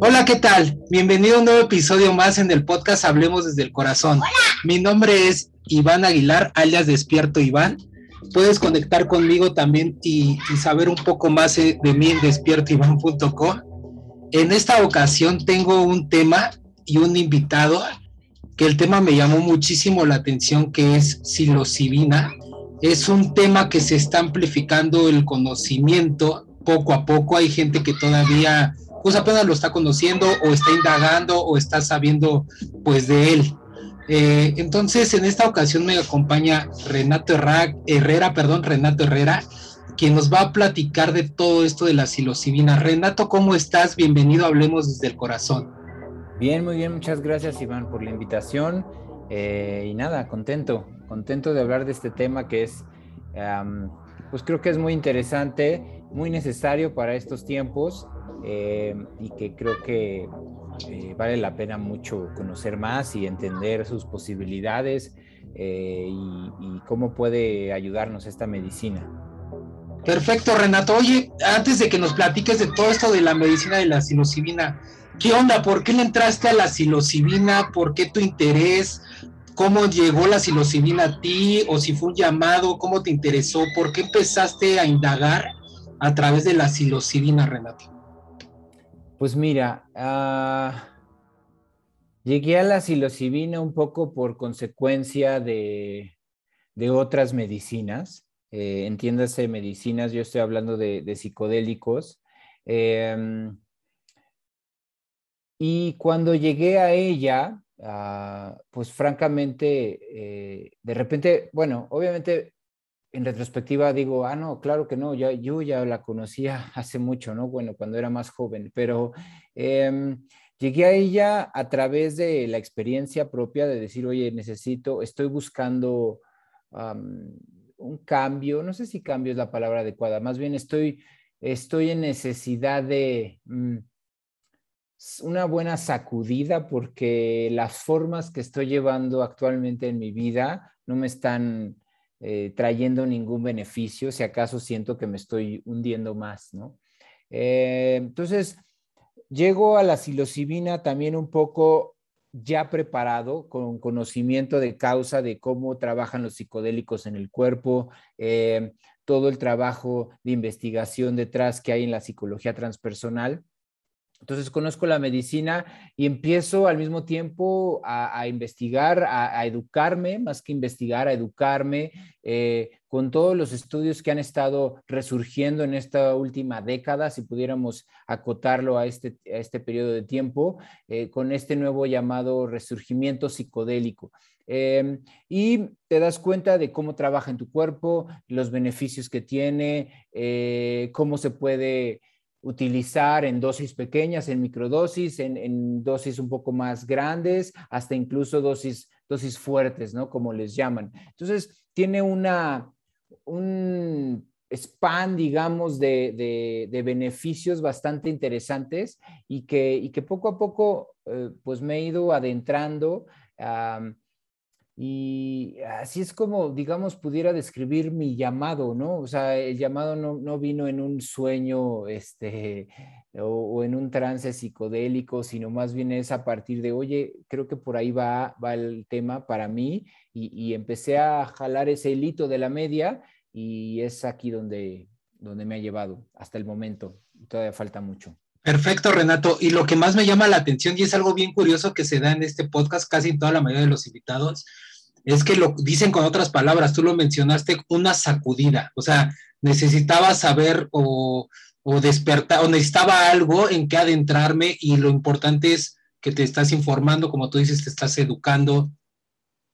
Hola, ¿qué tal? Bienvenido a un nuevo episodio más en el podcast Hablemos desde el Corazón. Mi nombre es Iván Aguilar, alias Despierto Iván. Puedes conectar conmigo también y, saber un poco más eh, de mí en despiertoiván.com. En esta ocasión tengo un tema y un invitado que el tema me llamó muchísimo la atención, que es psilocibina. Es un tema que se está amplificando el conocimiento poco a poco. Hay gente que todavía pues apenas lo está conociendo o está indagando o está sabiendo pues de él. Eh, entonces, en esta ocasión me acompaña Renato Herrera, perdón, Renato Herrera, quien nos va a platicar de todo esto de la psilocibina. Renato, ¿cómo estás? Bienvenido, hablemos desde el corazón. Bien, muy bien, muchas gracias Iván por la invitación. Eh, y nada, contento, contento de hablar de este tema que es, pues creo que es muy interesante, muy necesario para estos tiempos eh, y que creo que eh, vale la pena mucho conocer más y entender sus posibilidades eh, y, cómo puede ayudarnos esta medicina. Perfecto, Renato. Oye, antes de que nos platiques de todo esto de la medicina de la psilocibina, ¿qué onda? ¿Por qué le entraste a la psilocibina? ¿Por qué tu interés? ¿Cómo llegó la psilocibina a ti? ¿O si fue un llamado? ¿Cómo te interesó? ¿Por qué empezaste a indagar a través de la psilocibina, Renato? Pues mira, ah, llegué a la psilocibina un poco por consecuencia de, otras medicinas. Eh, entiéndase medicinas, yo estoy hablando de, psicodélicos. Em, y cuando llegué a ella, ah, pues francamente, eh, de repente, bueno, obviamente en retrospectiva digo, ah, no, claro que no, ya, yo ya la conocía hace mucho, ¿no? Bueno, cuando era más joven, pero em, llegué a ella a través de la experiencia propia de decir, oye, necesito, estoy buscando un cambio, no sé si cambio es la palabra adecuada, más bien estoy, estoy en necesidad de... Mm, una buena sacudida porque las formas que estoy llevando actualmente en mi vida no me están eh, trayendo ningún beneficio, si acaso siento que me estoy hundiendo más, ¿no? Eh, entonces, llego a la psilocibina también un poco ya preparado, con conocimiento de causa de cómo trabajan los psicodélicos en el cuerpo, eh, todo el trabajo de investigación detrás que hay en la psicología transpersonal. Entonces conozco la medicina y empiezo al mismo tiempo a, investigar, a, educarme, más que investigar, a educarme eh, con todos los estudios que han estado resurgiendo en esta última década, si pudiéramos acotarlo a este, este periodo de tiempo, eh, con este nuevo llamado resurgimiento psicodélico. Em, y te das cuenta de cómo trabaja en tu cuerpo, los beneficios que tiene, eh, cómo se puede utilizar en dosis pequeñas, en microdosis, en, dosis un poco más grandes, hasta incluso dosis, dosis fuertes, ¿no? Como les llaman. Entonces, tiene una, un span, digamos, de, beneficios bastante interesantes y que, y que poco a poco, eh, pues me he ido adentrando. Y así es como, digamos, pudiera describir mi llamado, ¿no? O sea, el llamado no, vino en un sueño este, o, en un trance psicodélico, sino más bien es a partir de, oye, creo que por ahí va, va el tema para mí y, empecé a jalar ese hilito de la media y es aquí donde, donde me ha llevado hasta el momento. Todavía falta mucho. Perfecto, Renato. Y lo que más me llama la atención, y es algo bien curioso que se da en este podcast, casi en toda la mayoría de los invitados, es que lo dicen con otras palabras, tú lo mencionaste, una sacudida, o sea, necesitaba saber o, despertar, o necesitaba algo en que adentrarme y lo importante es que te estás informando, como tú dices, te estás educando.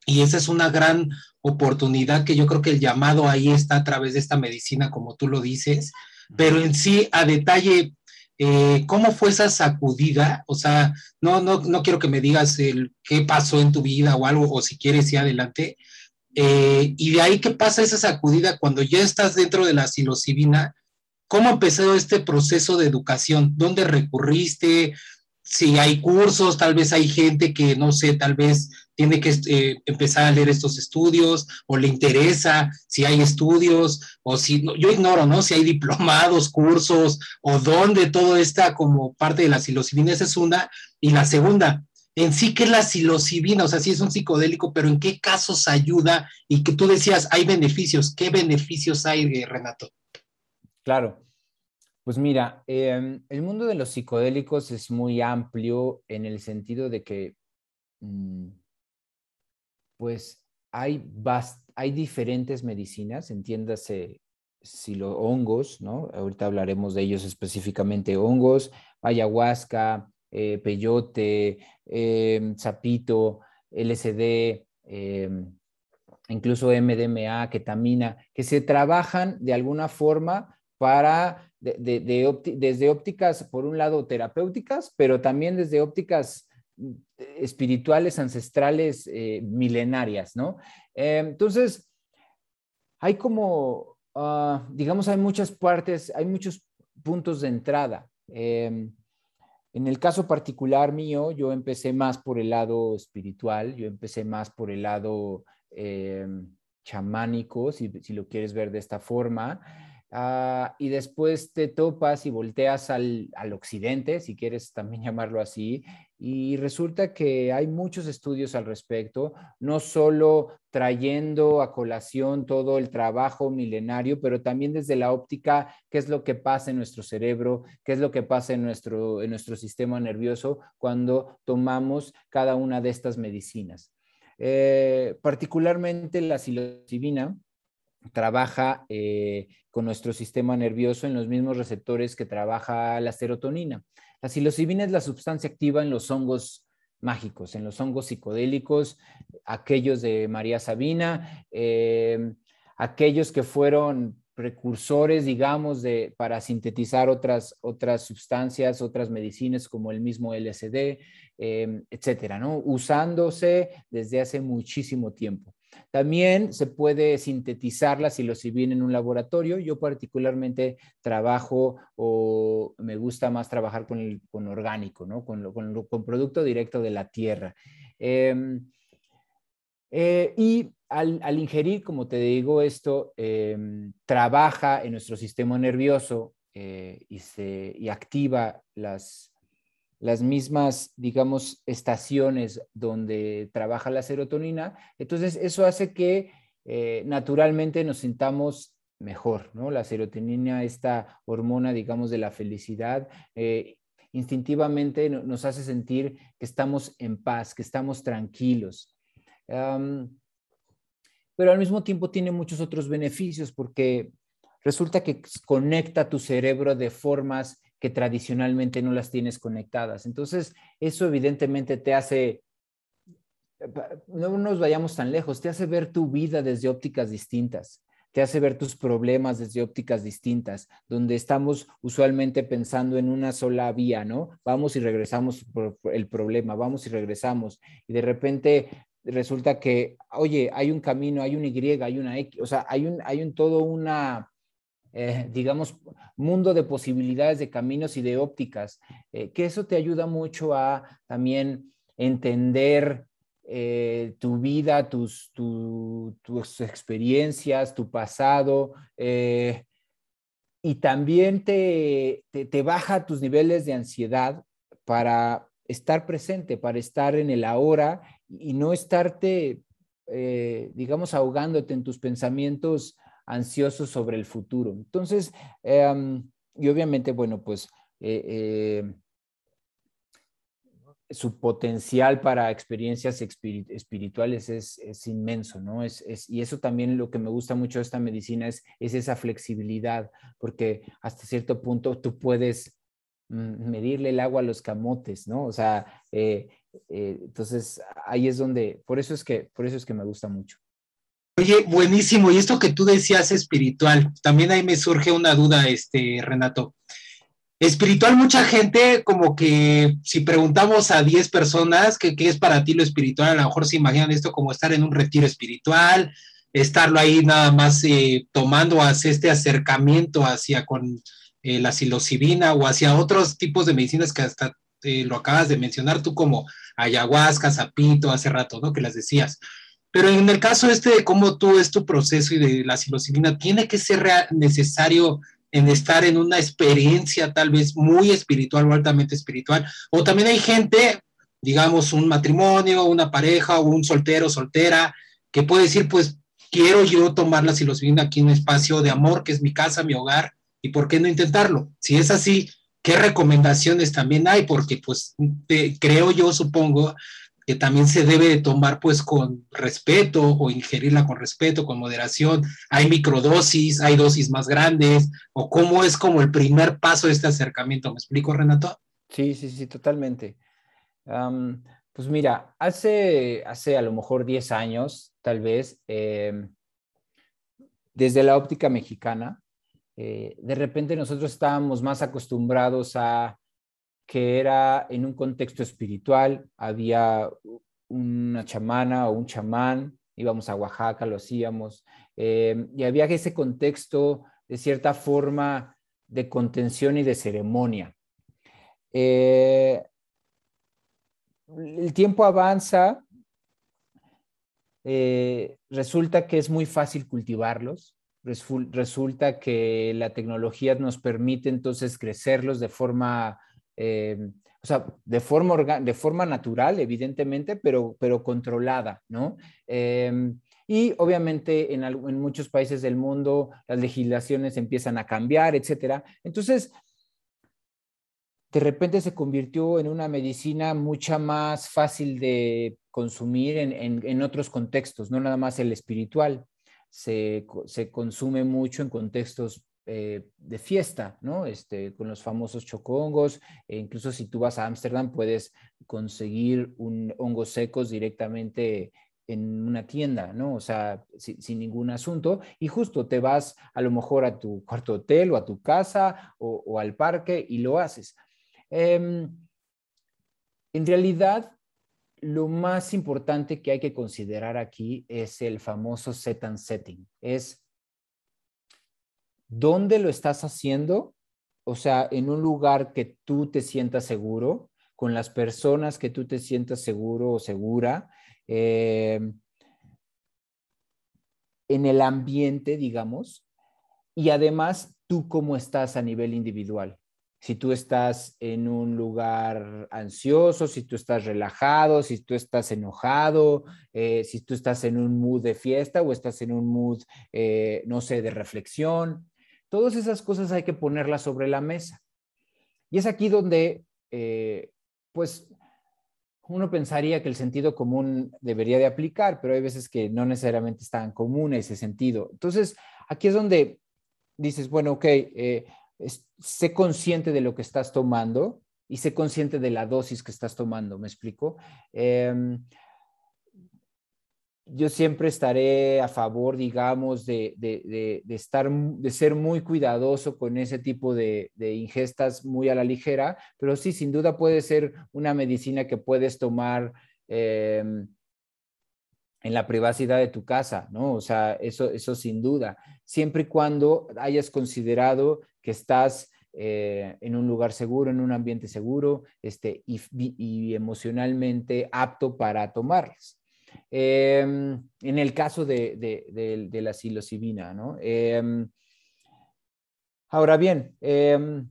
Y esa es una gran oportunidad que yo creo que el llamado ahí está a través de esta medicina, como tú lo dices, pero en sí, a detalle, eh, ¿cómo fue esa sacudida? O sea, no, no, no quiero que me digas qué pasó en tu vida o algo, o si quieres ir adelante. Eh, y de ahí, ¿qué pasa esa sacudida cuando ya estás dentro de la psilocibina? ¿Cómo empezó este proceso de educación? ¿Dónde recurriste? Si hay cursos, tal vez hay gente que, no sé, tal vez tiene que eh, empezar a leer estos estudios o le interesa si hay estudios o si, yo ignoro, ¿no? Si hay diplomados, cursos o dónde todo está como parte de la psilocibina, esa es una. Y la segunda, en sí, ¿qué es la psilocibina? O sea, sí es un psicodélico, pero ¿en qué casos ayuda? Y que tú decías, hay beneficios. ¿Qué beneficios hay, eh, Renato? Claro. Pues mira, em, el mundo de los psicodélicos es muy amplio en el sentido de que, mm, pues, hay, hay diferentes medicinas, entiéndase si los hongos, ¿no? Ahorita hablaremos de ellos específicamente, hongos, ayahuasca, eh, peyote, em, sapito, LSD, em, incluso MDMA, ketamina, que se trabajan de alguna forma para desde ópticas, por un lado, terapéuticas, pero también desde ópticas mm, espirituales, ancestrales, eh, milenarias, ¿no? Eh, entonces, hay como, ah, digamos, hay muchas partes, hay muchos puntos de entrada. Eh, en el caso particular mío, yo empecé más por el lado espiritual, yo empecé más por el lado chamánico, si, si, lo quieres ver de esta forma. Ah, y después te topas y volteas al, occidente, si quieres también llamarlo así, y resulta que hay muchos estudios al respecto, no solo trayendo a colación todo el trabajo milenario, pero también desde la óptica, qué es lo que pasa en nuestro cerebro, qué es lo que pasa en nuestro, en nuestro sistema nervioso cuando tomamos cada una de estas medicinas. Eh, particularmente la psilocibina trabaja eh, con nuestro sistema nervioso en los mismos receptores que trabaja la serotonina. La psilocibina es la sustancia activa en los hongos mágicos, en los hongos psicodélicos, aquellos de María Sabina, eh, aquellos que fueron precursores, digamos, de, para sintetizar otras, otras sustancias, otras medicinas como el mismo LSD, eh, etcétera, ¿no? Usándose desde hace muchísimo tiempo. También se puede sintetizar la psilocibina en un laboratorio. Yo particularmente trabajo o me gusta más trabajar con, el, con orgánico, ¿no? con, con, producto directo de la tierra. Em, eh, y al, ingerir, como te digo, esto em, trabaja en nuestro sistema nervioso eh, y, se, y activa las, las mismas, digamos, estaciones donde trabaja la serotonina. Entonces, eso hace que eh, naturalmente nos sintamos mejor, ¿no? La serotonina, esta hormona, digamos, de la felicidad, eh, instintivamente nos hace sentir que estamos en paz, que estamos tranquilos. pero al mismo tiempo tiene muchos otros beneficios porque resulta que conecta tu cerebro de formas que tradicionalmente no las tienes conectadas. Entonces, eso evidentemente te hace, no nos vayamos tan lejos, te hace ver tu vida desde ópticas distintas, te hace ver tus problemas desde ópticas distintas, donde estamos usualmente pensando en una sola vía, ¿no? Vamos y regresamos por el problema, vamos y regresamos, y de repente resulta que, oye, hay un camino, hay un Y, hay una X, o sea, hay un, hay un todo una eh, digamos, mundo de posibilidades de caminos y de ópticas, eh, que eso te ayuda mucho a también entender eh, tu vida, tus, tus, experiencias, tu pasado, y también te, te, baja tus niveles de ansiedad para estar presente, para estar en el ahora y no estarte, digamos, ahogándote en tus pensamientos ansiosos sobre el futuro. Entonces, em, y obviamente, bueno, pues eh, eh, su potencial para experiencias espirituales es, inmenso, ¿no? Es, y eso también lo que me gusta mucho de esta medicina es, es esa flexibilidad, porque hasta cierto punto tú puedes mm, medirle el agua a los camotes, ¿no? O sea, eh, entonces ahí es donde, por eso es que, por eso es que me gusta mucho. Oye, buenísimo. Y esto que tú decías espiritual, también ahí me surge una duda, este, Renato. Espiritual, mucha gente, como que si preguntamos a 10 personas qué es para ti lo espiritual, a lo mejor se imaginan esto como estar en un retiro espiritual, estarlo ahí nada más eh, tomando hacia este acercamiento hacia con eh, la psilocibina o hacia otros tipos de medicinas que hasta eh, lo acabas de mencionar tú como ayahuasca, zapito, hace rato, ¿no? Que las decías. Pero en el caso este de cómo tú es tu proceso y de la psilocibina, tiene que ser necesario en estar en una experiencia tal vez muy espiritual o altamente espiritual. O también hay gente, digamos, un matrimonio, una pareja o un soltero, soltera, que puede decir, pues quiero yo tomar la psilocibina aquí en un espacio de amor, que es mi casa, mi hogar, y por qué no intentarlo. Si es así, ¿qué recomendaciones también hay? Porque pues creo yo, supongo, que también se debe de tomar pues con respeto o ingerirla con respeto, con moderación. Hay microdosis, hay dosis más grandes, o cómo es como el primer paso de este acercamiento. ¿Me explico, Renato? Sí, sí, sí, totalmente. pues mira, hace, hace a lo mejor 10 años, tal vez, em, desde la óptica mexicana, eh, de repente nosotros estábamos más acostumbrados a que era en un contexto espiritual, había una chamana o un chamán, íbamos a Oaxaca, lo hacíamos, eh, y había ese contexto de cierta forma de contención y de ceremonia. Eh, el tiempo avanza, eh, resulta que es muy fácil cultivarlos, resulta que la tecnología nos permite entonces crecerlos de forma eh, o sea, de forma, de forma natural, evidentemente, pero, pero controlada, ¿no? Em, y obviamente en, en, muchos países del mundo las legislaciones empiezan a cambiar, etcétera. Entonces, de repente se convirtió en una medicina mucha más fácil de consumir en, en, en otros contextos, no nada más el espiritual. Se, se, consume mucho en contextos eh, de fiesta, ¿no? Este, con los famosos chocongos, e incluso si tú vas a Ámsterdam puedes conseguir un hongos secos directamente en una tienda, ¿no? O sea, sin ningún asunto. Y justo te vas a lo mejor a tu cuarto hotel o a tu casa o, al parque y lo haces. Em, en realidad, lo más importante que hay que considerar aquí es el famoso set and setting. Es ¿Dónde lo estás haciendo? O sea, en un lugar que tú te sientas seguro, con las personas que tú te sientas seguro o segura, eh, en el ambiente, digamos, y además tú cómo estás a nivel individual. Si tú estás en un lugar ansioso, si tú estás relajado, si tú estás enojado, eh, si tú estás en un mood de fiesta o estás en un mood, eh, no sé, de reflexión. Todas esas cosas hay que ponerlas sobre la mesa. Y es aquí donde, eh, pues, uno pensaría que el sentido común debería de aplicar, pero hay veces que no necesariamente es tan común ese sentido. Entonces, aquí es donde dices, bueno, ok, eh, sé consciente de lo que estás tomando y sé consciente de la dosis que estás tomando, ¿me explico? Em, yo siempre estaré a favor, digamos, de, estar, de ser muy cuidadoso con ese tipo de, ingestas muy a la ligera, pero sí, sin duda puede ser una medicina que puedes tomar em, en la privacidad de tu casa, ¿no? O sea, eso, eso sin duda, siempre y cuando hayas considerado que estás eh, en un lugar seguro, en un ambiente seguro, este, y, y emocionalmente apto para tomarlas. Em, en el caso de, la psilocibina, ¿no? Em, ahora bien, em,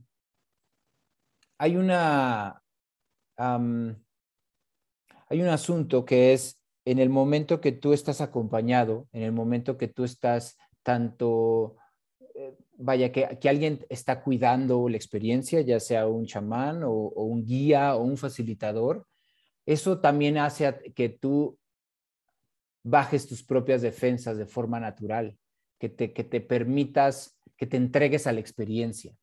hay una... hay un asunto que es en el momento que tú estás acompañado, en el momento que tú estás tanto, eh, vaya, que, alguien está cuidando la experiencia, ya sea un chamán o, un guía o un facilitador, eso también hace que tú bajes tus propias defensas de forma natural, que te, que te permitas, que te entregues a la experiencia.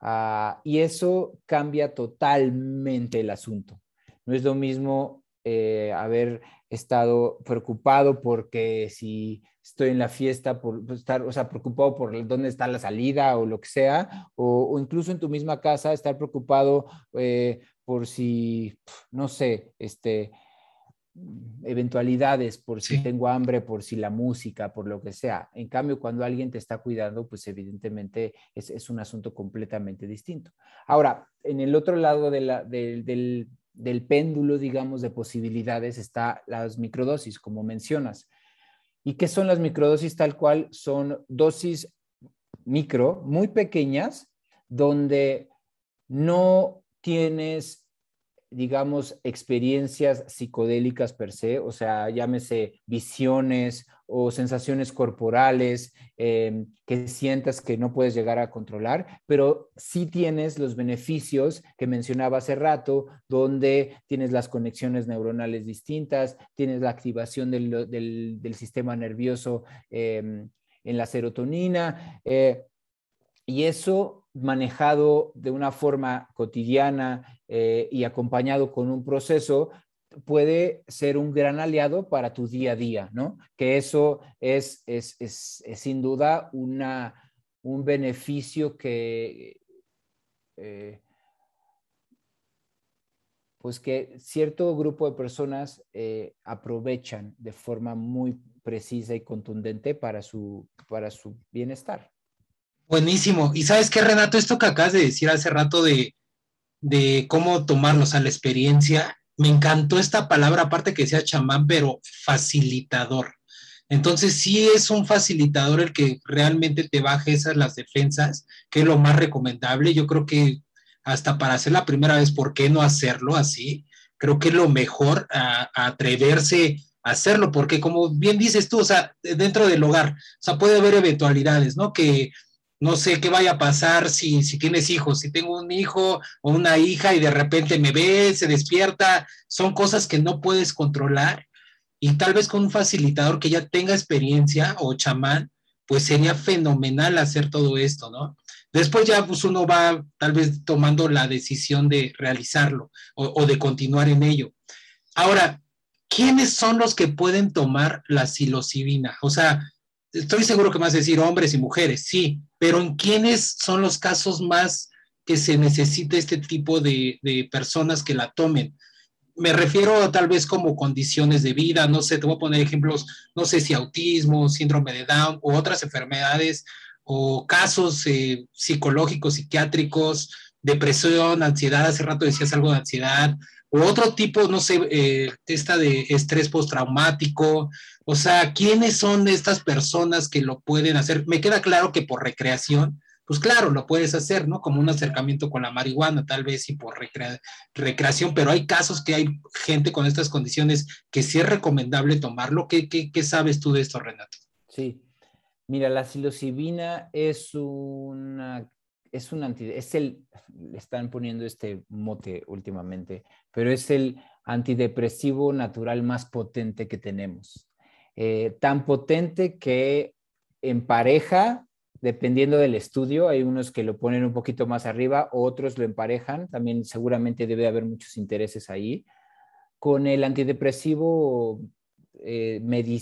Ah, y eso cambia totalmente el asunto. No es lo mismo eh, haber estado preocupado porque si estoy en la fiesta, por pues, estar, o sea, preocupado por dónde está la salida o lo que sea, o, incluso en tu misma casa estar preocupado eh, por si, no sé, este, eventualidades, por si tengo hambre, por si la música, por lo que sea. En cambio, cuando alguien te está cuidando, pues evidentemente es, un asunto completamente distinto. Ahora, en el otro lado del, del péndulo, digamos, de posibilidades está las microdosis, como mencionas. ¿Y qué son las microdosis tal cual? Son dosis micro, muy pequeñas, donde no tienes digamos, experiencias psicodélicas per se, o sea, llámese visiones o sensaciones corporales em, que sientas que no puedes llegar a controlar, pero sí tienes los beneficios que mencionaba hace rato, donde tienes las conexiones neuronales distintas, tienes la activación del, sistema nervioso em, en la serotonina, eh, y eso manejado de una forma cotidiana eh, y acompañado con un proceso, puede ser un gran aliado para tu día a día, ¿no? Que eso es, es, sin duda una, un beneficio que, eh, pues que cierto grupo de personas eh, aprovechan de forma muy precisa y contundente para su, para su bienestar. Buenísimo. Y sabes qué, Renato, esto que acabas de decir hace rato de, de cómo tomarnos a la experiencia, me encantó esta palabra, aparte que sea chamán, pero facilitador. Entonces sí es un facilitador el que realmente te baje esas las defensas, que es lo más recomendable. Yo creo que hasta para hacer la primera vez, ¿por qué no hacerlo así? Creo que es lo mejor a, atreverse a hacerlo, porque como bien dices tú, o sea, dentro del hogar, o sea, puede haber eventualidades, ¿no? Que no sé qué vaya a pasar si, si tienes hijos, si tengo un hijo o una hija y de repente me ve, se despierta, son cosas que no puedes controlar y tal vez con un facilitador que ya tenga experiencia o chamán, pues sería fenomenal hacer todo esto, ¿no? Después ya pues uno va tal vez tomando la decisión de realizarlo o, de continuar en ello. Ahora, ¿quiénes son los que pueden tomar la psilocibina? O sea, estoy seguro que vas a decir hombres y mujeres, sí, pero ¿en quiénes son los casos más que se necesita este tipo de, personas que la tomen? Me refiero tal vez como condiciones de vida, no sé, te voy a poner ejemplos, no sé si autismo, síndrome de Down o otras enfermedades o casos eh, psicológicos, psiquiátricos, depresión, ansiedad, hace rato decías algo de ansiedad, o otro tipo, no sé, eh, esta de estrés postraumático, o sea, ¿quiénes son estas personas que lo pueden hacer? Me queda claro que por recreación, pues claro, lo puedes hacer, ¿no? Como un acercamiento con la marihuana, tal vez y por recreación, pero hay casos que hay gente con estas condiciones que sí es recomendable tomarlo. ¿Qué, qué sabes tú de esto, Renato? Sí, mira, la psilocibina es una es un anti, es el, le están poniendo este mote últimamente, pero es el antidepresivo natural más potente que tenemos. Eh, tan potente que en pareja, dependiendo del estudio, hay unos que lo ponen un poquito más arriba, otros lo emparejan, también seguramente debe haber muchos intereses ahí, con el antidepresivo eh,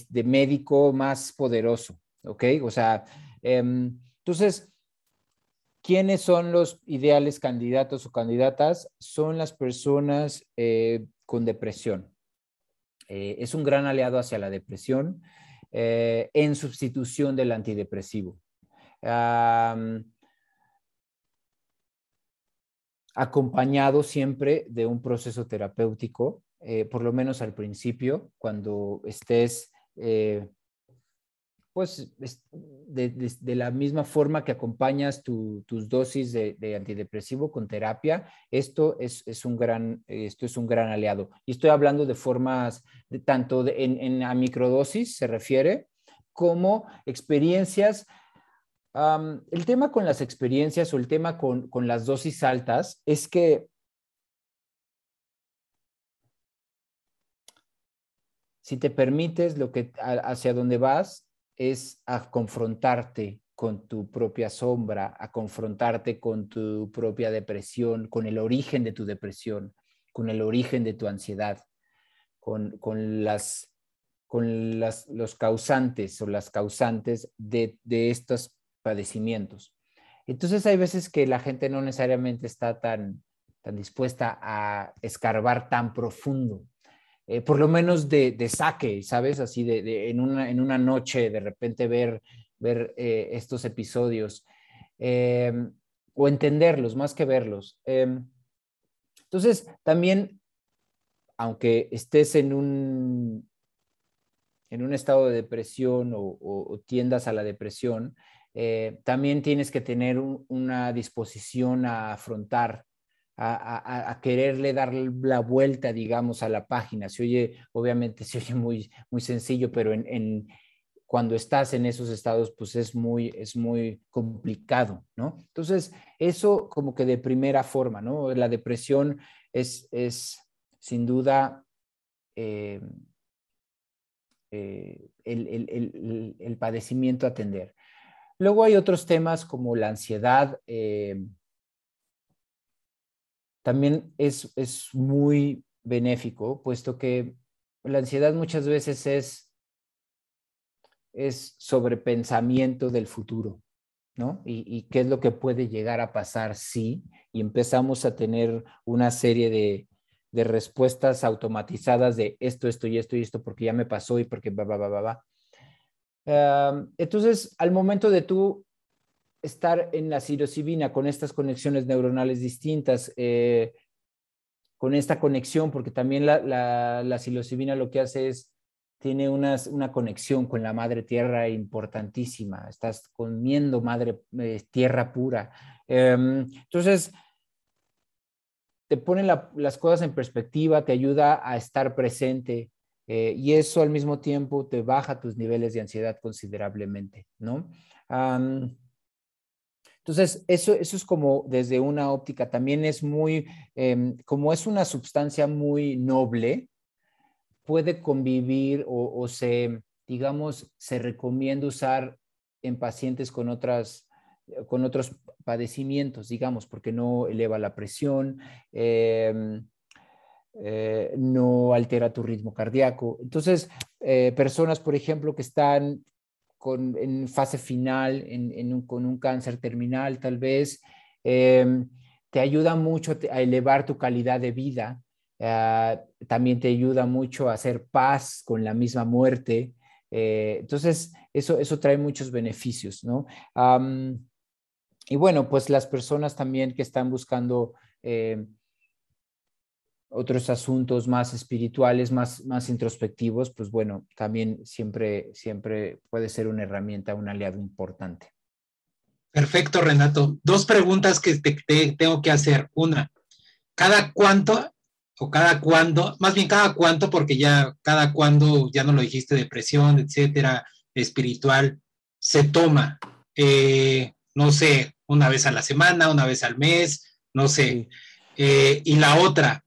de médico más poderoso, ¿ok? O sea, em, entonces, ¿Quiénes son los ideales candidatos o candidatas? Son las personas eh, con depresión. Eh, es un gran aliado hacia la depresión eh, en sustitución del antidepresivo. acompañado siempre de un proceso terapéutico, por lo menos al principio, cuando estés pues de, la misma forma que acompañas tus dosis de, antidepresivo con terapia, esto es, un gran, esto es un gran aliado. Y estoy hablando de formas, de, tanto en, a microdosis se refiere, como experiencias. el tema con las experiencias o el tema con, con las dosis altas es que si te permites lo que hacia dónde vas es a confrontarte con tu propia sombra, a confrontarte con tu propia depresión, con el origen de tu depresión, con el origen de tu ansiedad, con, las, con las, los causantes o las causantes de, estos padecimientos. Entonces hay veces que la gente no necesariamente está tan, tan dispuesta a escarbar tan profundo eh, por lo menos de, saque, ¿sabes? Así de, en, una, en, una, noche de repente ver, ver eh, estos episodios em, o entenderlos más que verlos. Em, entonces, también, aunque estés en un, en un estado de depresión o, tiendas a la depresión, eh, también tienes que tener una disposición a afrontar a, quererle dar la vuelta, digamos, a la página. Se oye, obviamente, se oye muy, muy sencillo, pero en, cuando estás en esos estados, pues es muy, es muy complicado, ¿no? Entonces, eso como que de primera forma, ¿no? La depresión es, es sin duda eh, eh, el, el, padecimiento a atender. Luego hay otros temas como la ansiedad, eh, también es, es muy benéfico, puesto que la ansiedad muchas veces es, es sobrepensamiento del futuro, ¿no? Y, qué es lo que puede llegar a pasar si y empezamos a tener una serie de, de respuestas automatizadas de esto, esto y esto y esto porque ya me pasó y porque va, va, va, va, va. entonces, al momento de tú estar en la psilocibina con estas conexiones neuronales distintas, eh, con esta conexión, porque también la, la, lo que hace es, tiene una conexión con la madre tierra importantísima, estás comiendo madre eh, tierra pura. Em, entonces, te pone las cosas en perspectiva, te ayuda a estar presente eh, y eso al mismo tiempo te baja tus niveles de ansiedad considerablemente, ¿no? Entonces, eso, eso es como desde una óptica, también es muy, em, como es una sustancia muy noble, puede convivir o, se, digamos, se recomienda usar en pacientes con otras con otros padecimientos, digamos, porque no eleva la presión, em, eh, no altera tu ritmo cardíaco. Entonces, eh, personas, por ejemplo, que están en fase final, con un cáncer terminal tal vez, em, te ayuda mucho a elevar tu calidad de vida, ah, también te ayuda mucho a hacer paz con la misma muerte. Eh, entonces, eso, eso trae muchos beneficios, ¿no? y bueno, pues las personas también que están buscando eh, otros asuntos más espirituales, más, más introspectivos, pues bueno, también siempre, siempre puede ser una herramienta, un aliado importante. Perfecto, Renato. Dos preguntas que te, tengo que hacer. Una, ¿cada cuánto o cada cuándo, más bien cada cuánto, porque ya cada cuándo, ya no lo dijiste, depresión, etcétera, espiritual, se toma? Eh, no sé, una vez a la semana, una vez al mes, no sé. Eh, y la otra,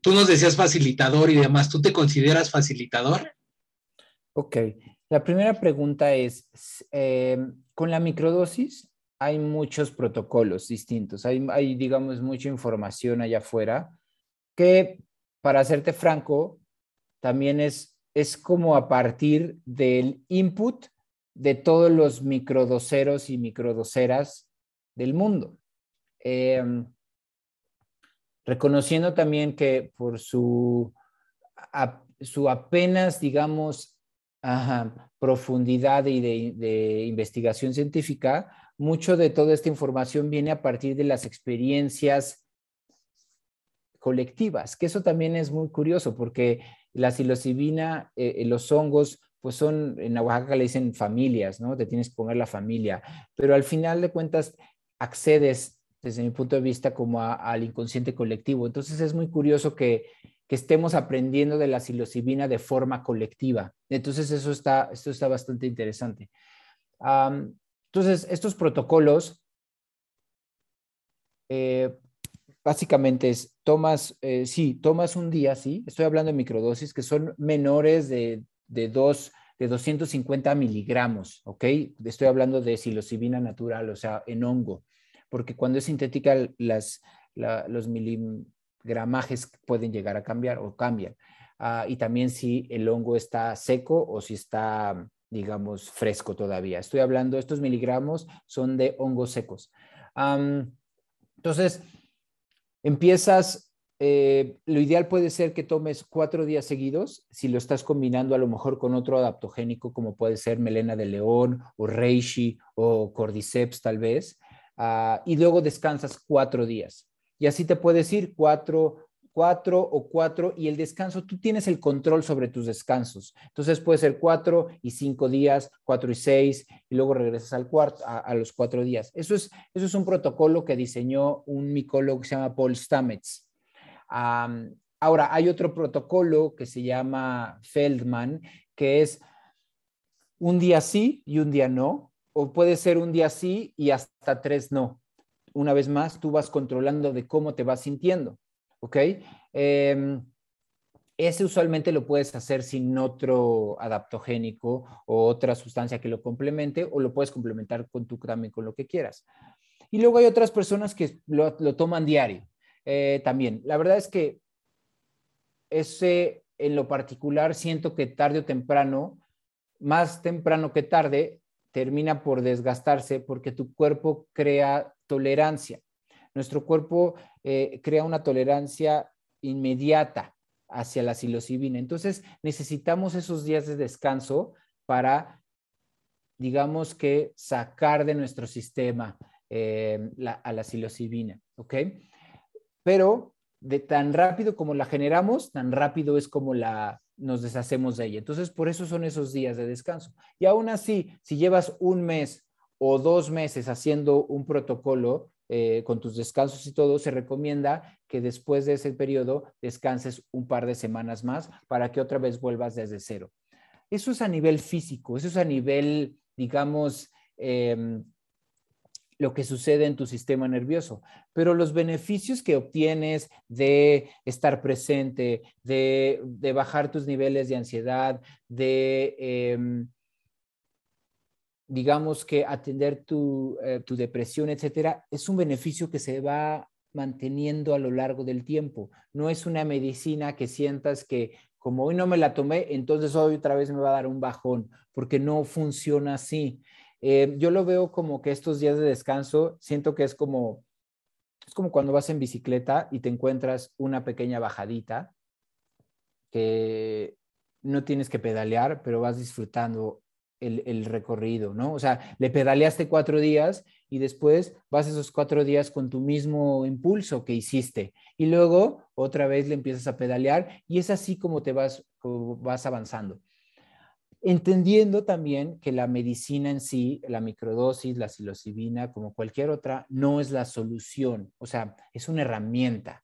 tú nos decías facilitador y demás, ¿tú te consideras facilitador? Ok, la primera pregunta es, em, con la microdosis hay muchos protocolos distintos, hay, hay, digamos, mucha información allá afuera que, para hacerte franco, también es, es como a partir del input de todos los microdoseros y microdoseras del mundo. Eh, reconociendo también que por su, su apenas, digamos, profundidad y de, investigación científica, mucho de toda esta información viene a partir de las experiencias colectivas, que eso también es muy curioso porque la psilocibina, eh, eh, los hongos, pues son, en Oaxaca le dicen familias, ¿no? Te tienes que poner la familia, pero al final de cuentas accedes desde mi punto de vista, como al inconsciente colectivo. Entonces es muy curioso que, estemos aprendiendo de la psilocibina de forma colectiva. Entonces eso está, esto está bastante interesante. entonces, estos protocolos, eh, básicamente es, tomas, eh, sí, tomas un día, sí, estoy hablando de microdosis que son menores de, de, dos, de 250 miligramos, ¿ok? Estoy hablando de psilocibina natural, o sea, en hongo porque cuando es sintética las, los miligramajes pueden llegar a cambiar o cambian. Ah, y también si el hongo está seco o si está, digamos, fresco todavía. Estoy hablando, estos miligramos son de hongos secos. entonces, empiezas eh, lo ideal puede ser que tomes cuatro días seguidos, si lo estás combinando a lo mejor con otro adaptogénico, como puede ser melena de león o reishi o cordyceps tal vez, ah, y luego descansas cuatro días. Y así te puedes ir cuatro, cuatro o cuatro, y el descanso, tú tienes el control sobre tus descansos. Entonces puede ser cuatro y cinco días, cuatro y seis, y luego regresas al cuarto, a, los cuatro días. Eso es, eso es un protocolo que diseñó un micólogo que se llama Paul Stamets ahora, hay otro protocolo que se llama Feldman, que es un día sí y un día no, o puede ser un día sí y hasta tres no. Una vez más, tú vas controlando de cómo te vas sintiendo, ¿ok? Em, ese usualmente lo puedes hacer sin otro adaptogénico o otra sustancia que lo complemente, o lo puedes complementar con tu también con lo que quieras. Y luego hay otras personas que lo toman diario. Eh, también. La verdad es que ese en lo particular siento que tarde o temprano, más temprano que tarde, termina por desgastarse porque tu cuerpo crea tolerancia. Nuestro cuerpo eh, crea una tolerancia inmediata hacia la psilocibina. Entonces necesitamos esos días de descanso para, digamos que, sacar de nuestro sistema eh, a la psilocibina. ¿Ok? pero de tan rápido como la generamos, tan rápido es como la nos deshacemos de ella. Entonces, por eso son esos días de descanso. Y aún así, si llevas un mes o dos meses haciendo un protocolo eh, con tus descansos y todo, se recomienda que después de ese periodo descanses un par de semanas más para que otra vez vuelvas desde cero. Eso es a nivel físico, eso es a nivel, digamos, em, lo que sucede en tu sistema nervioso, pero los beneficios que obtienes de estar presente, de, bajar tus niveles de ansiedad, de, em, digamos que atender tu, eh, tu depresión, etcétera, es un beneficio que se va manteniendo a lo largo del tiempo. No es una medicina que sientas que como hoy no me la tomé, entonces hoy otra vez me va a dar un bajón, porque no funciona así. Eh, yo lo veo como que estos días de descanso, siento que es como, es como cuando vas en bicicleta y te encuentras una pequeña bajadita que no tienes que pedalear, pero vas disfrutando el, el, recorrido, ¿no? O sea, le pedaleaste cuatro días y después vas esos cuatro días con tu mismo impulso que hiciste y luego otra vez le empiezas a pedalear y es así como te vas, como vas avanzando entendiendo también que la medicina en sí, la microdosis, la psilocibina, como cualquier otra, no es la solución, o sea, es una herramienta.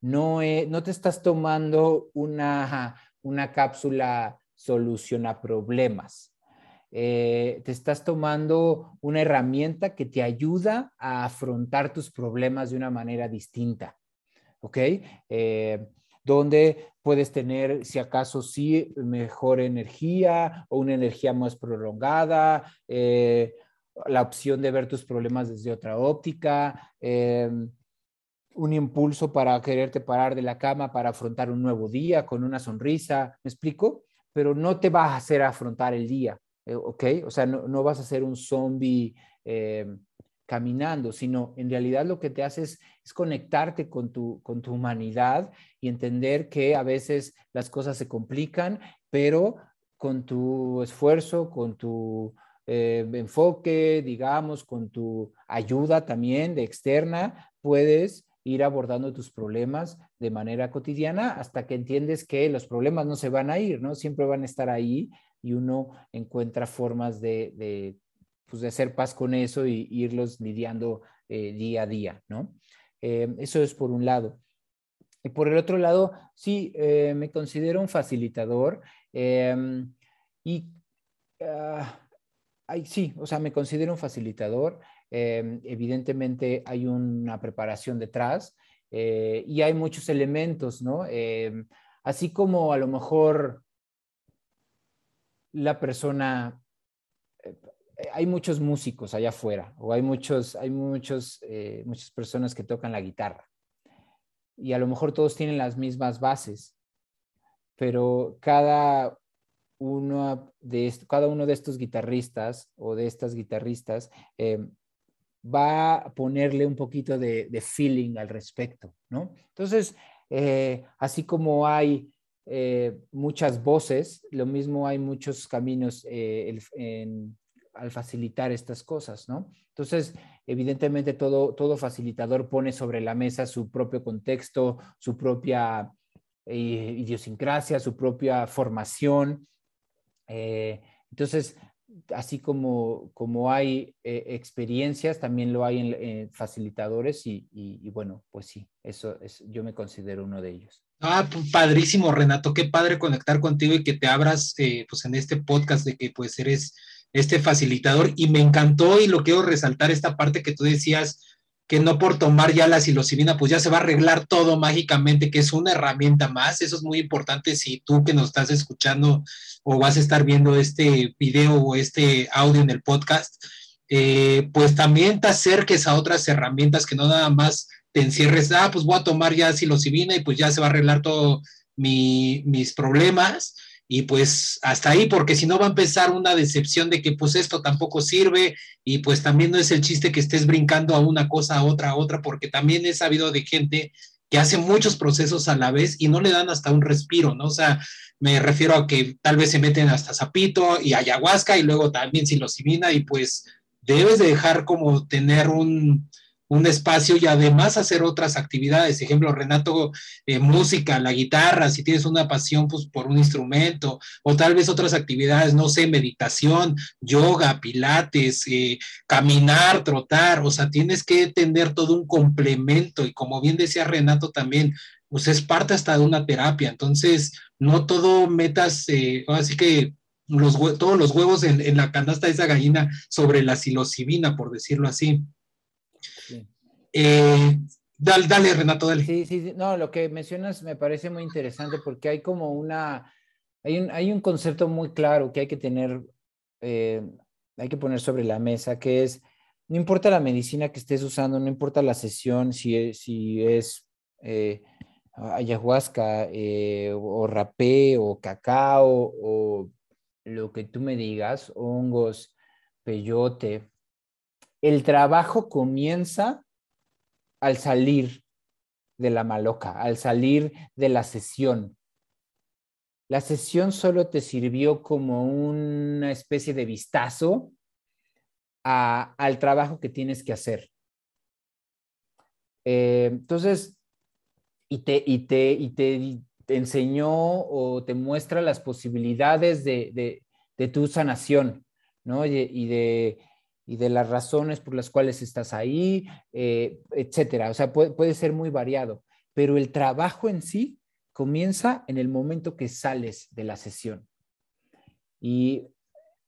No, no te estás tomando una, una cápsula soluciona problemas. Eh, te estás tomando una herramienta que te ayuda a afrontar tus problemas de una manera distinta. ¿Ok? Eh, donde puedes tener, si acaso sí, mejor energía o una energía más prolongada, eh, la opción de ver tus problemas desde otra óptica, eh, un impulso para quererte parar de la cama para afrontar un nuevo día con una sonrisa, ¿me explico? Pero no te vas a hacer afrontar el día, eh, ¿ok? O sea, no, no, vas a ser un zombie caminando, sino en realidad lo que te hace es, conectarte con tu, con tu humanidad y entender que a veces las cosas se complican, pero con tu esfuerzo, con tu eh, enfoque, digamos, con tu ayuda también de externa, puedes ir abordando tus problemas de manera cotidiana hasta que entiendes que los problemas no se van a ir, ¿no? Siempre van a estar ahí y uno encuentra formas de pues, de hacer paz con eso y, irlos lidiando eh, día a día, ¿no? Eh, eso es por un lado. Y por el otro lado, sí, eh, me considero un facilitador em, y ah, sí, o sea, me considero un facilitador. Em, evidentemente hay una preparación detrás y hay muchos elementos, ¿no? Em, así como a lo mejor la persona eh, hay muchos músicos allá afuera o hay, muchos, hay muchos, eh, muchas personas que tocan la guitarra y a lo mejor todos tienen las mismas bases, pero cada uno de, cada uno de estos guitarristas o de estas guitarristas eh, va a ponerle un poquito de, feeling al respecto, ¿no? Entonces, eh, así como hay eh, muchas voces, lo mismo hay muchos caminos eh, al facilitar estas cosas, ¿no? Entonces, evidentemente todo, todo facilitador pone sobre la mesa su propio contexto, su propia idiosincrasia, su propia formación. entonces, así como, como hay eh, experiencias, también lo hay en, facilitadores y, bueno, pues sí, eso es, yo me considero uno de ellos. Ah, pues, padrísimo, Renato, qué padre conectar contigo y que te abras eh, pues en este podcast de que pues eres este facilitador y me encantó y lo quiero resaltar esta parte que tú decías que no por tomar ya la psilocibina pues ya se va a arreglar todo mágicamente, que es una herramienta más, eso es muy importante si tú que nos estás escuchando o vas a estar viendo este video o este audio en el podcast, eh, pues también te acerques a otras herramientas que no nada más te encierres, ah, pues voy a tomar ya psilocibina y pues ya se va a arreglar todo mis problemas y pues hasta ahí, porque si no va a empezar una decepción de que pues esto tampoco sirve y pues también no es el chiste que estés brincando a una cosa, a otra, a otra, porque también he sabido de gente que hace muchos procesos a la vez y no le dan hasta un respiro, ¿no? O sea, me refiero a que tal vez se meten hasta zapito y ayahuasca y luego también psilocibina y pues debes de dejar como tener un, un espacio y además hacer otras actividades. Ejemplo, Renato, eh, música, la guitarra, si tienes una pasión pues, por un instrumento, o tal vez otras actividades, no sé, meditación, yoga, pilates, eh, caminar, trotar, o sea, tienes que tener todo un complemento y como bien decía Renato también, pues es parte hasta de una terapia, entonces no todo metas, eh, así que todos los huevos en, en, la canasta de esa gallina sobre la psilocibina, por decirlo así. Eh, dale, Renato, dale. Sí, sí, no, lo que mencionas me parece muy interesante porque hay como una, hay un, hay un concepto muy claro que hay que tener, eh, hay que poner sobre la mesa, que es, no importa la medicina que estés usando, no importa la sesión, si es, si es eh, ayahuasca o rapé o cacao o lo que tú me digas, hongos, peyote, el trabajo comienza al salir de la maloca, al salir de la sesión. La sesión solo te sirvió como una especie de vistazo al trabajo que tienes que hacer. Eh, entonces, y te, y, te, y te, enseñó o te muestra las posibilidades de, tu sanación, ¿no? y de, y de las razones por las cuales estás ahí, eh, etcétera. O sea, puede, ser muy variado, pero el trabajo en sí comienza en el momento que sales de la sesión. Y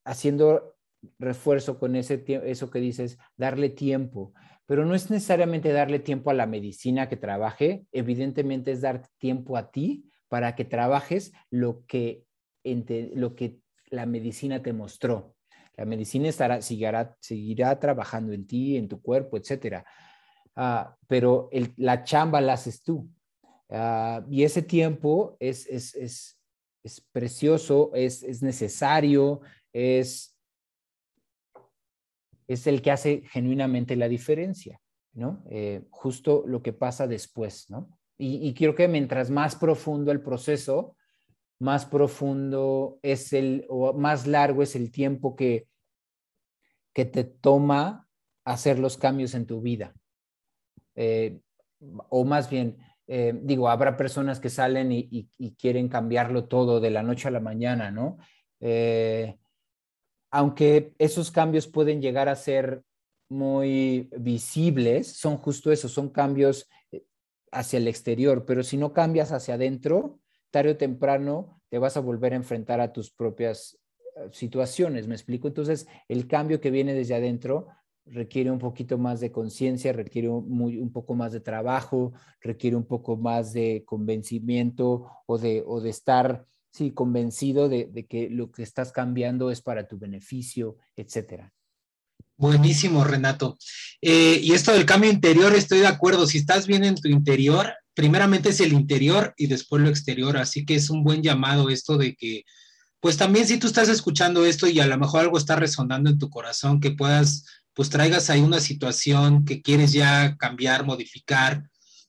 haciendo refuerzo con ese eso que dices, darle tiempo, pero no es necesariamente darle tiempo a la medicina que trabaje, evidentemente es dar tiempo a ti para que trabajes lo que, lo que la medicina te mostró. La medicina estará, seguirá, seguirá trabajando en ti, en tu cuerpo, etcétera. Ah, pero la chamba la haces tú. Ah, y ese tiempo es, es, es, es precioso, es, es, necesario, es, es el que hace genuinamente la diferencia, ¿no? Eh, justo lo que pasa después, ¿no? Y, y creo que mientras más profundo el proceso, más profundo es el, o más largo es el tiempo que, que te toma hacer los cambios en tu vida. Eh, o más bien, eh, digo, habrá personas que salen y, quieren cambiarlo todo de la noche a la mañana, ¿no? Eh, aunque esos cambios pueden llegar a ser muy visibles, son justo eso, son cambios hacia el exterior, pero si no cambias hacia adentro, temprano te vas a volver a enfrentar a tus propias eh, situaciones, ¿me explico? Entonces, el cambio que viene desde adentro requiere un poquito más de conciencia, requiere un, un, poco más de trabajo, requiere un poco más de convencimiento o de, o de estar, sí, convencido de, de, que lo que estás cambiando es para tu beneficio, etcétera. Buenísimo, Renato. Eh, y esto del cambio interior, estoy de acuerdo. Si estás bien en tu interior, primeramente es el interior y después lo exterior. Así que es un buen llamado esto de que, pues también si tú estás escuchando esto y a lo mejor algo está resonando en tu corazón, que puedas, pues traigas ahí una situación que quieres ya cambiar, modificar,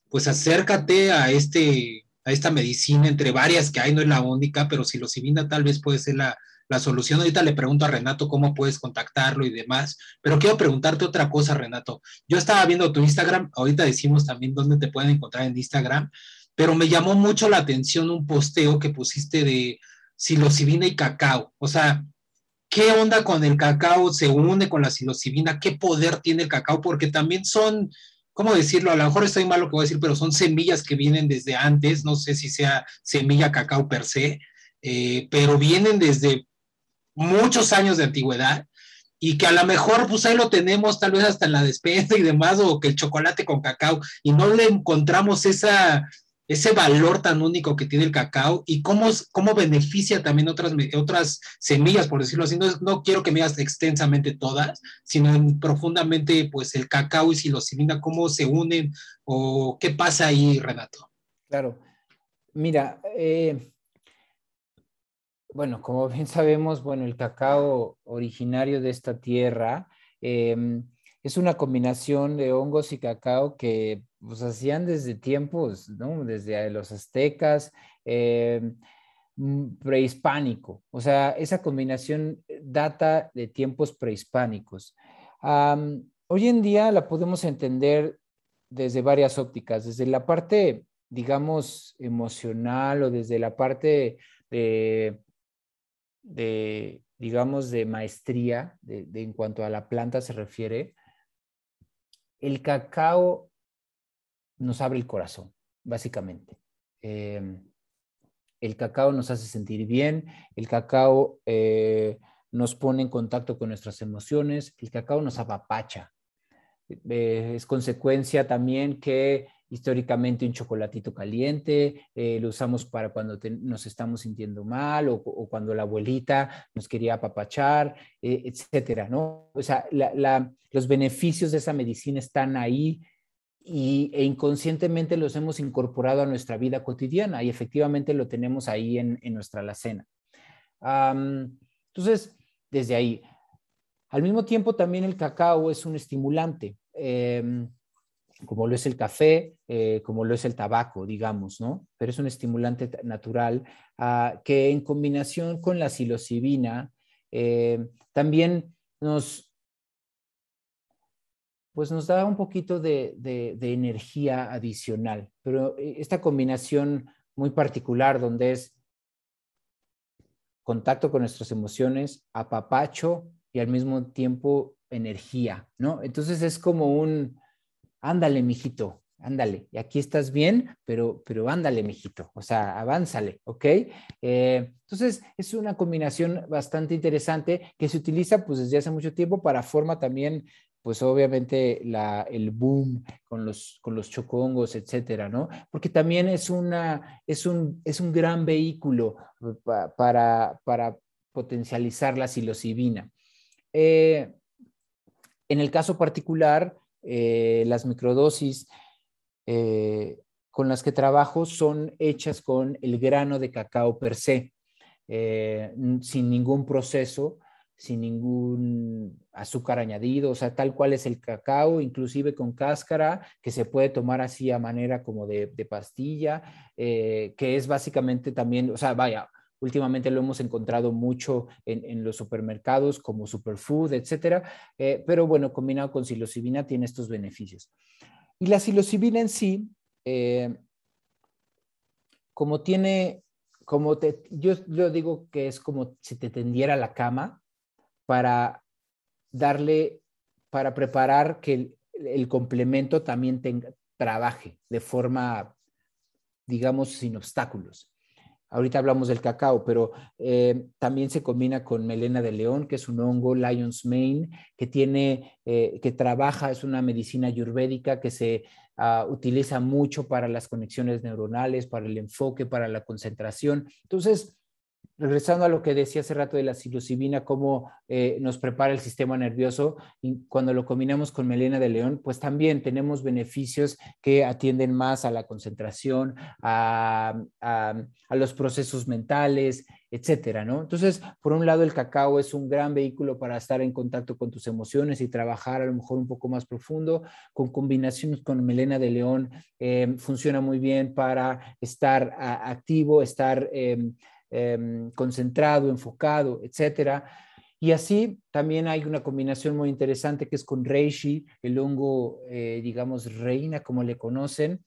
pues acércate a este a esta medicina entre varias que hay, no es la única, pero si psilocibina tal vez puede ser la, la solución. Ahorita le pregunto a Renato cómo puedes contactarlo y demás, pero quiero preguntarte otra cosa, Renato. Yo estaba viendo tu Instagram, ahorita decimos también dónde te pueden encontrar en Instagram, pero me llamó mucho la atención un posteo que pusiste de psilocibina y cacao. O sea, ¿qué onda con el cacao? ¿Se une con la psilocibina? ¿Qué poder tiene el cacao? Porque también son, ¿cómo decirlo? A lo mejor estoy mal lo que voy a decir, pero son semillas que vienen desde antes, no sé si sea semilla cacao per se, eh, pero vienen desde muchos años de antigüedad y que a lo mejor pues ahí lo tenemos tal vez hasta en la despensa y demás o que el chocolate con cacao y no le encontramos esa, ese valor tan único que tiene el cacao y cómo, cómo beneficia también otras, otras semillas, por decirlo así. No, no quiero que me digas extensamente todas, sino profundamente pues el cacao y psilocibina, cómo se unen o qué pasa ahí, Renato. Claro. Mira, eh, bueno, como bien sabemos, bueno, el cacao originario de esta tierra em, es una combinación de hongos y cacao que pues, hacían desde tiempos, ¿no? Desde los aztecas, em, mm, prehispánico. O sea, esa combinación data de tiempos prehispánicos. hoy en día la podemos entender desde varias ópticas, desde la parte, digamos, emocional o desde la parte de de, digamos, de maestría de, en cuanto a la planta se refiere, el cacao nos abre el corazón, básicamente. Em, el cacao nos hace sentir bien, el cacao eh, nos pone en contacto con nuestras emociones, el cacao nos apapacha. Eh, es consecuencia también que históricamente un chocolatito caliente, eh, lo usamos para cuando nos estamos sintiendo mal o, cuando la abuelita nos quería apapachar, eh, etcétera, ¿no? O sea, los beneficios de esa medicina están ahí y, e inconscientemente los hemos incorporado a nuestra vida cotidiana y efectivamente lo tenemos ahí en, nuestra alacena. entonces, desde ahí. Al mismo tiempo, también el cacao es un estimulante. Em, como lo es el café, eh, como lo es el tabaco, digamos, ¿no? Pero es un estimulante natural ah, que en combinación con la psilocibina eh, también nos, pues nos da un poquito de, de, energía adicional. Pero eh, esta combinación muy particular donde es contacto con nuestras emociones, apapacho y al mismo tiempo energía, ¿no? Entonces es como un, ándale, mijito, ándale, y aquí estás bien, pero, pero ándale, mijito, o sea, avánzale, ¿ok? Eh, entonces, es una combinación bastante interesante que se utiliza pues desde hace mucho tiempo para forma también, pues obviamente el boom con los, con los chocongos, etcétera, ¿no? Porque también es, una, es, un, es un gran vehículo para, para potencializar la psilocibina. Eh, en el caso particular, eh, las microdosis eh, con las que trabajo son hechas con el grano de cacao per se, eh, sin ningún proceso, sin ningún azúcar añadido, o sea, tal cual es el cacao, inclusive con cáscara, que se puede tomar así a manera como de, pastilla, que es básicamente también, o sea, vaya, Últimamente lo hemos encontrado mucho en, los supermercados como superfood, etcétera. Eh, pero bueno, combinado con psilocibina tiene estos beneficios. Y la psilocibina en sí, eh, como tiene, como te, yo, digo que es como si te tendiera la cama para darle, para preparar que el, el complemento también tenga, trabaje de forma, digamos, sin obstáculos. Ahorita hablamos del cacao, pero eh, también se combina con melena de león, que es un hongo, lion's mane, que tiene, eh, que trabaja, es una medicina ayurvédica que se ah, utiliza mucho para las conexiones neuronales, para el enfoque, para la concentración. Entonces, regresando a lo que decía hace rato de la psilocibina, cómo eh, nos prepara el sistema nervioso, cuando lo combinamos con melena de león, pues también tenemos beneficios que atienden más a la concentración, a, los procesos mentales, etcétera, ¿no? Entonces, por un lado, el cacao es un gran vehículo para estar en contacto con tus emociones y trabajar a lo mejor un poco más profundo, con combinaciones con melena de león, em, funciona muy bien para estar activo, estar em, em, concentrado, enfocado, etcétera. Y así también hay una combinación muy interesante que es con reishi, el hongo, eh, digamos, reina, como le conocen,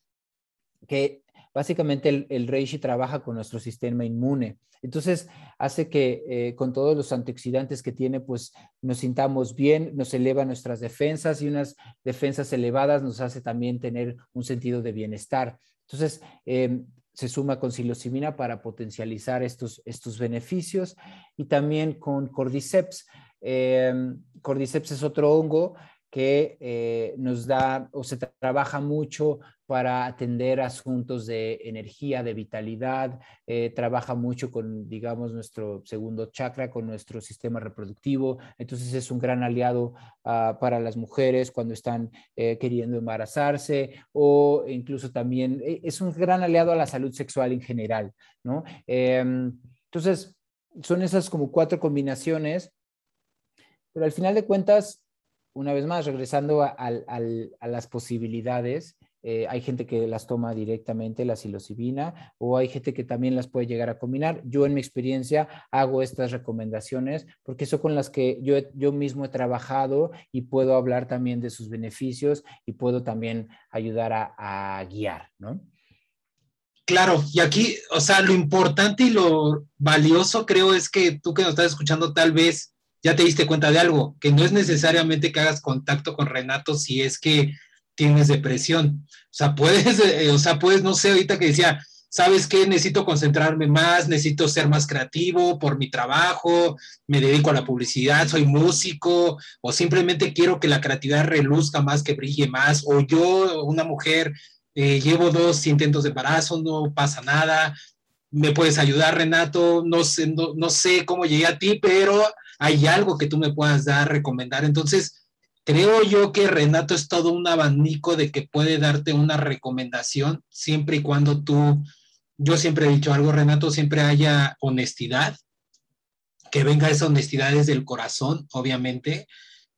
que básicamente el, reishi trabaja con nuestro sistema inmune. Entonces, hace que eh, con todos los antioxidantes que tiene, pues nos sintamos bien, nos eleva nuestras defensas y unas defensas elevadas nos hace también tener un sentido de bienestar. Entonces, em, se suma con psilocibina para potencializar estos, estos beneficios y también con cordyceps. Em, cordyceps es otro hongo que eh, nos da o se trabaja mucho para atender asuntos de energía, de vitalidad, eh, trabaja mucho con, digamos, nuestro segundo chakra, con nuestro sistema reproductivo. Entonces es un gran aliado ah, para las mujeres cuando están eh, queriendo embarazarse o incluso también es un gran aliado a la salud sexual en general, ¿no? Em, entonces, son esas como cuatro combinaciones, pero al final de cuentas, una vez más, regresando a, las posibilidades, eh, hay gente que las toma directamente, la psilocibina, o hay gente que también las puede llegar a combinar. Yo en mi experiencia hago estas recomendaciones porque son con las que yo, yo mismo he trabajado y puedo hablar también de sus beneficios y puedo también ayudar a, a guiar, ¿no? Claro, y aquí, o sea, lo importante y lo valioso creo es que tú que nos estás escuchando tal vez ya te diste cuenta de algo, que no es necesariamente que hagas contacto con Renato si es que tienes depresión. O sea, puedes, eh, o sea, puedes, no sé, ahorita que decía, ¿sabes qué? Necesito concentrarme más, necesito ser más creativo por mi trabajo, me dedico a la publicidad, soy músico, o simplemente quiero que la creatividad reluzca más, que brille más, o yo, una mujer, eh, llevo dos intentos de embarazo, no pasa nada, me puedes ayudar, Renato, no sé, no, no sé cómo llegué a ti, pero hay algo que tú me puedas dar, recomendar. Entonces, creo yo que Renato es todo un abanico de que puede darte una recomendación siempre y cuando tú, yo siempre he dicho algo, Renato, siempre haya honestidad, que venga esa honestidad desde el corazón, obviamente,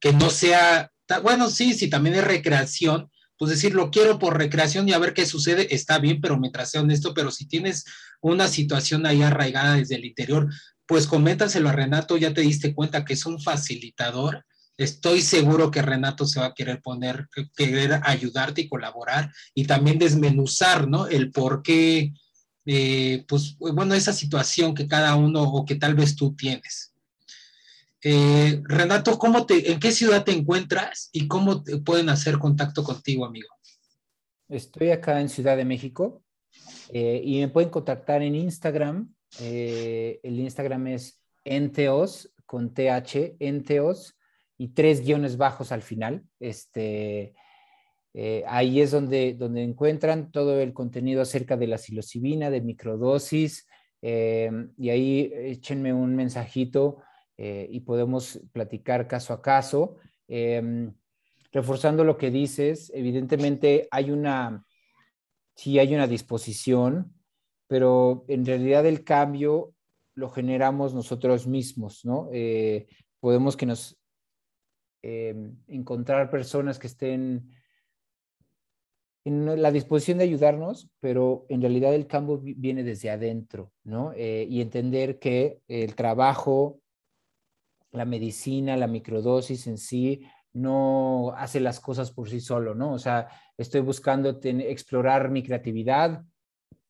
que no sea, bueno, sí, sí, también es recreación, pues decir, lo quiero por recreación y a ver qué sucede, está bien, pero mientras sea honesto, pero si tienes una situación ahí arraigada desde el interior, pues coméntaselo a Renato, ya te diste cuenta que es un facilitador. Estoy seguro que Renato se va a querer poner, querer ayudarte y colaborar y también desmenuzar, ¿no? El por qué, eh, pues, bueno, esa situación que cada uno o que tal vez tú tienes. Eh, Renato, ¿cómo te, ¿en qué ciudad te encuentras y cómo pueden hacer contacto contigo, amigo? Estoy acá en Ciudad de México eh, y me pueden contactar en Instagram el Instagram es enteos con TH, enteos y tres guiones bajos al final. Este, eh, ahí es donde, donde encuentran todo el contenido acerca de la psilocibina, de microdosis, eh, y ahí échenme un mensajito y podemos platicar caso a caso. reforzando lo que dices, evidentemente hay una, sí hay una disposición pero en realidad el cambio lo generamos nosotros mismos, ¿no? Eh, podemos que nos em, encontrar personas que estén en la disposición de ayudarnos, pero en realidad el cambio viene desde adentro, ¿no? Eh, y entender que el trabajo, la medicina, la microdosis en sí, no hace las cosas por sí solo, ¿no? O sea, estoy buscando explorar mi creatividad,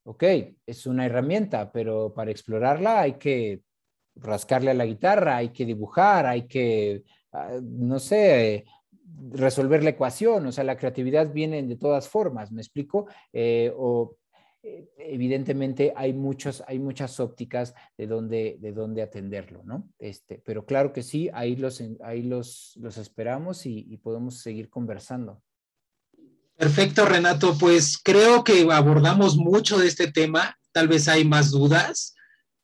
ok, es una herramienta, pero para explorarla hay que rascarle a la guitarra, hay que dibujar, hay que, no sé, resolver la ecuación, o sea, la creatividad viene de todas formas, ¿me explico? Eh, o eh, evidentemente hay, muchos, hay muchas ópticas de dónde, de atenderlo, ¿no? Este, pero claro que sí, ahí los, ahí los, los esperamos y podemos seguir conversando. Perfecto, Renato. Pues creo que abordamos mucho de este tema. Tal vez hay más dudas,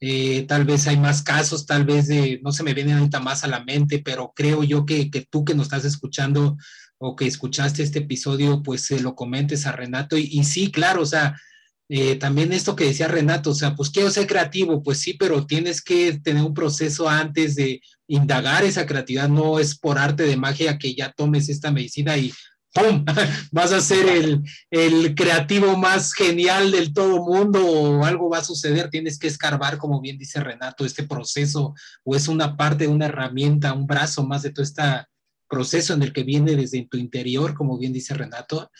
eh, tal vez hay más casos, tal vez de, no se me vienen ahorita más a la mente, pero creo yo que, tú que nos estás escuchando o que escuchaste este episodio, pues se lo comentes a Renato. Y, sí, claro, o sea, eh, también esto que decía Renato, o sea, pues quiero ser creativo, pues sí, pero tienes que tener un proceso antes de indagar esa creatividad, no es por arte de magia que ya tomes esta medicina y ¡pum! Vas a ser el, el creativo más genial del todo mundo o algo va a suceder, tienes que escarbar, como bien dice Renato, este proceso o es una parte, una herramienta, un brazo más de todo este proceso en el que viene desde tu interior, como bien dice Renato.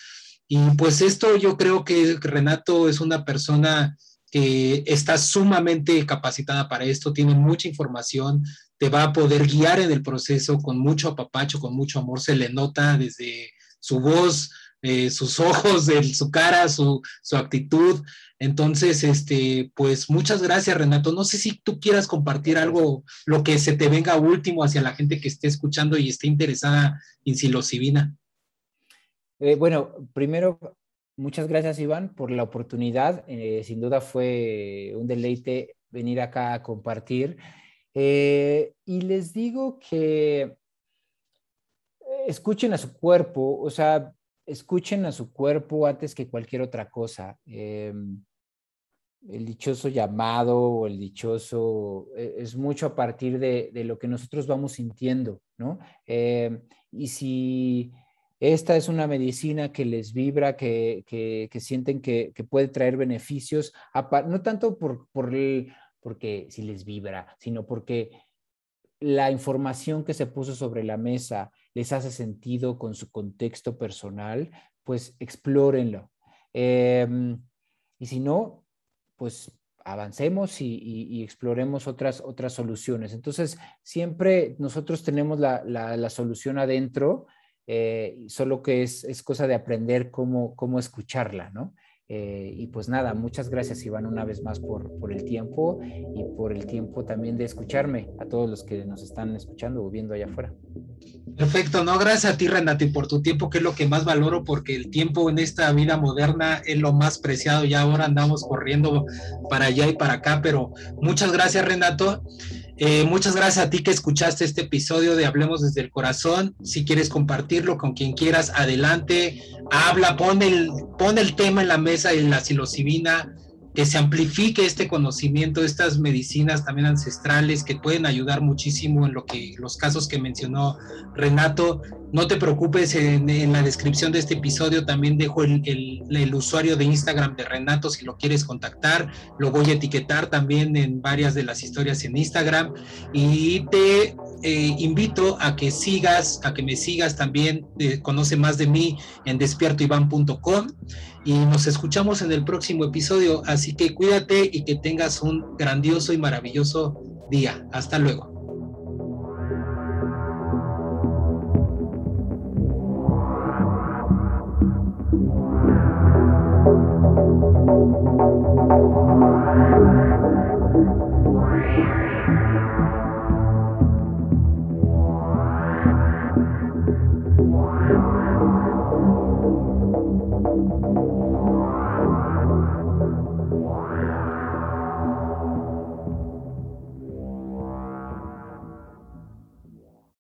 Y pues esto yo creo que Renato es una persona que está sumamente capacitada para esto, tiene mucha información, te va a poder guiar en el proceso con mucho apapacho, con mucho amor, se le nota desde su voz, eh, sus ojos, su cara, su, actitud. Entonces, este, pues muchas gracias, Renato. No sé si tú quieras compartir algo, lo que se te venga último hacia la gente que esté escuchando y esté interesada en psilocibina. Eh, bueno, primero, muchas gracias, Iván, por la oportunidad. Eh, sin duda fue un deleite venir acá a compartir. y les digo que escuchen a su cuerpo, o sea, escuchen a su cuerpo antes que cualquier otra cosa. Em, el dichoso llamado o el dichoso e, es mucho a partir de, lo que nosotros vamos sintiendo, ¿no? Em, y si esta es una medicina que les vibra, que, sienten que, puede traer beneficios, no tanto por, por porque si les vibra, sino porque la información que se puso sobre la mesa les hace sentido con su contexto personal, pues explórenlo. Em, y si no, pues avancemos y, exploremos otras, otras soluciones. Entonces, siempre nosotros tenemos la, solución adentro, eh, solo que es, es, cosa de aprender cómo, cómo escucharla, ¿no? Eh, y pues nada, muchas gracias Iván una vez más por, por, el tiempo y por el tiempo también de escucharme a todos los que nos están escuchando o viendo allá afuera. Perfecto, no, gracias a ti Renato y por tu tiempo que es lo que más valoro porque el tiempo en esta vida moderna es lo más preciado, ya ahora andamos corriendo para allá y para acá, pero muchas gracias Renato eh, muchas gracias a ti que escuchaste este episodio de Hablemos desde el Corazón. Si quieres compartirlo con quien quieras, adelante, habla, pon el, el tema en la mesa de la psilocibina que se amplifique este conocimiento, estas medicinas también ancestrales que pueden ayudar muchísimo en lo que los casos que mencionó Renato. No te preocupes, en, la descripción de este episodio también dejo el, el, usuario de Instagram de Renato si lo quieres contactar. Lo voy a etiquetar también en varias de las historias en Instagram y te eh, invito a que sigas, a que me sigas también, eh, conoce más de mí en despiertoivan.com y nos escuchamos en el próximo episodio. Así que cuídate y que tengas un grandioso y maravilloso día. Hasta luego. Thank you.